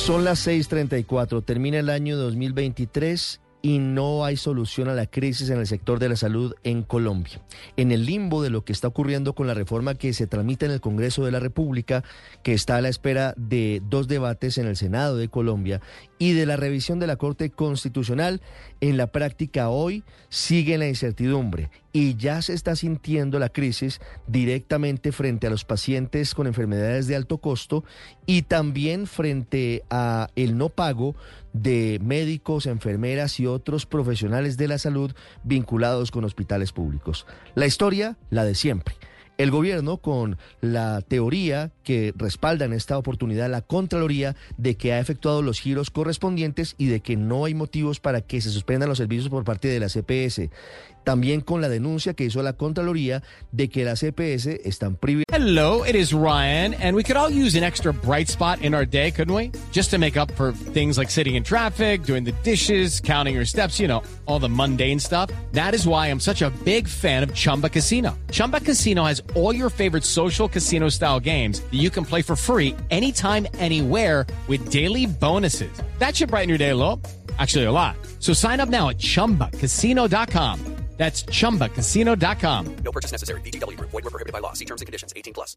Son las 6:34, termina el año 2023 y no hay solución a la crisis en el sector de la salud en Colombia. En el limbo de lo que está ocurriendo con la reforma que se tramita en el Congreso de la República, que está a la espera de dos debates en el Senado de Colombia y de la revisión de la Corte Constitucional, en la práctica hoy sigue la incertidumbre y ya se está sintiendo la crisis directamente frente a los pacientes con enfermedades de alto costo y también frente a el no pago de médicos, enfermeras y otros profesionales de la salud vinculados con hospitales públicos. La historia, la de siempre. El gobierno con la teoría que respalda en esta oportunidad la Contraloría de que ha efectuado los giros correspondientes y de que no hay motivos para que se suspendan los servicios por parte de la CPS. También con la denuncia que hizo la Contraloría de que las CPS están privilegiadas. Hello, it is Ryan, and we could all use an extra bright spot in our day, couldn't we? Just to make up for things like sitting in traffic, doing the dishes, counting your steps, you know, all the mundane stuff. That is why I'm such a big fan of Chumba Casino. Chumba Casino has all your favorite social casino style games that you can play for free anytime, anywhere with daily bonuses. That should brighten your day a little. Actually, a lot. So sign up now at chumbacasino.com. That's chumbacasino.com. No purchase necessary. BGW. Void were prohibited by law. See terms and conditions. 18 plus.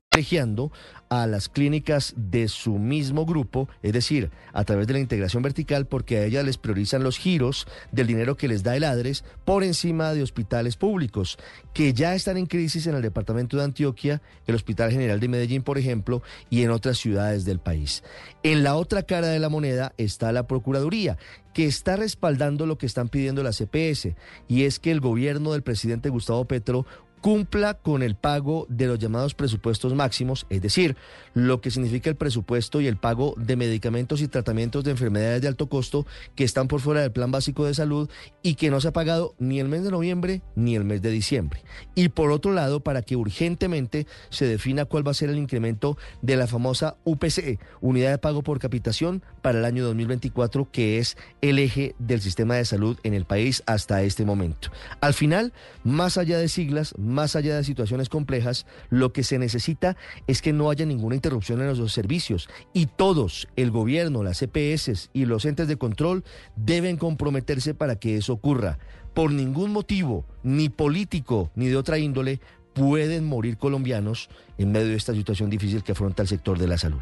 a las clínicas de su mismo grupo, es decir, a través de la integración vertical, porque a ellas les priorizan los giros del dinero que les da el ADRES por encima de hospitales públicos, que ya están en crisis en el departamento de Antioquia, el Hospital General de Medellín, por ejemplo, y en otras ciudades del país. En la otra cara de la moneda está la Procuraduría, que está respaldando lo que están pidiendo la CPS, y es que el gobierno del presidente Gustavo Petro cumpla con el pago de los llamados presupuestos máximos, es decir, lo que significa el presupuesto y el pago de medicamentos y tratamientos de enfermedades de alto costo que están por fuera del plan básico de salud y que no se ha pagado ni el mes de noviembre ni el mes de diciembre. Y por otro lado, para que urgentemente se defina cuál va a ser el incremento de la famosa UPC, Unidad de Pago por Capitación, para el año 2024, que es el eje del sistema de salud en el país hasta este momento. Al final, más allá de siglas, más allá de situaciones complejas, lo que se necesita es que no haya ninguna interrupción en los servicios y todos, el gobierno, las EPS y los entes de control, deben comprometerse para que eso ocurra. Por ningún motivo, ni político ni de otra índole, pueden morir colombianos en medio de esta situación difícil que afronta el sector de la salud.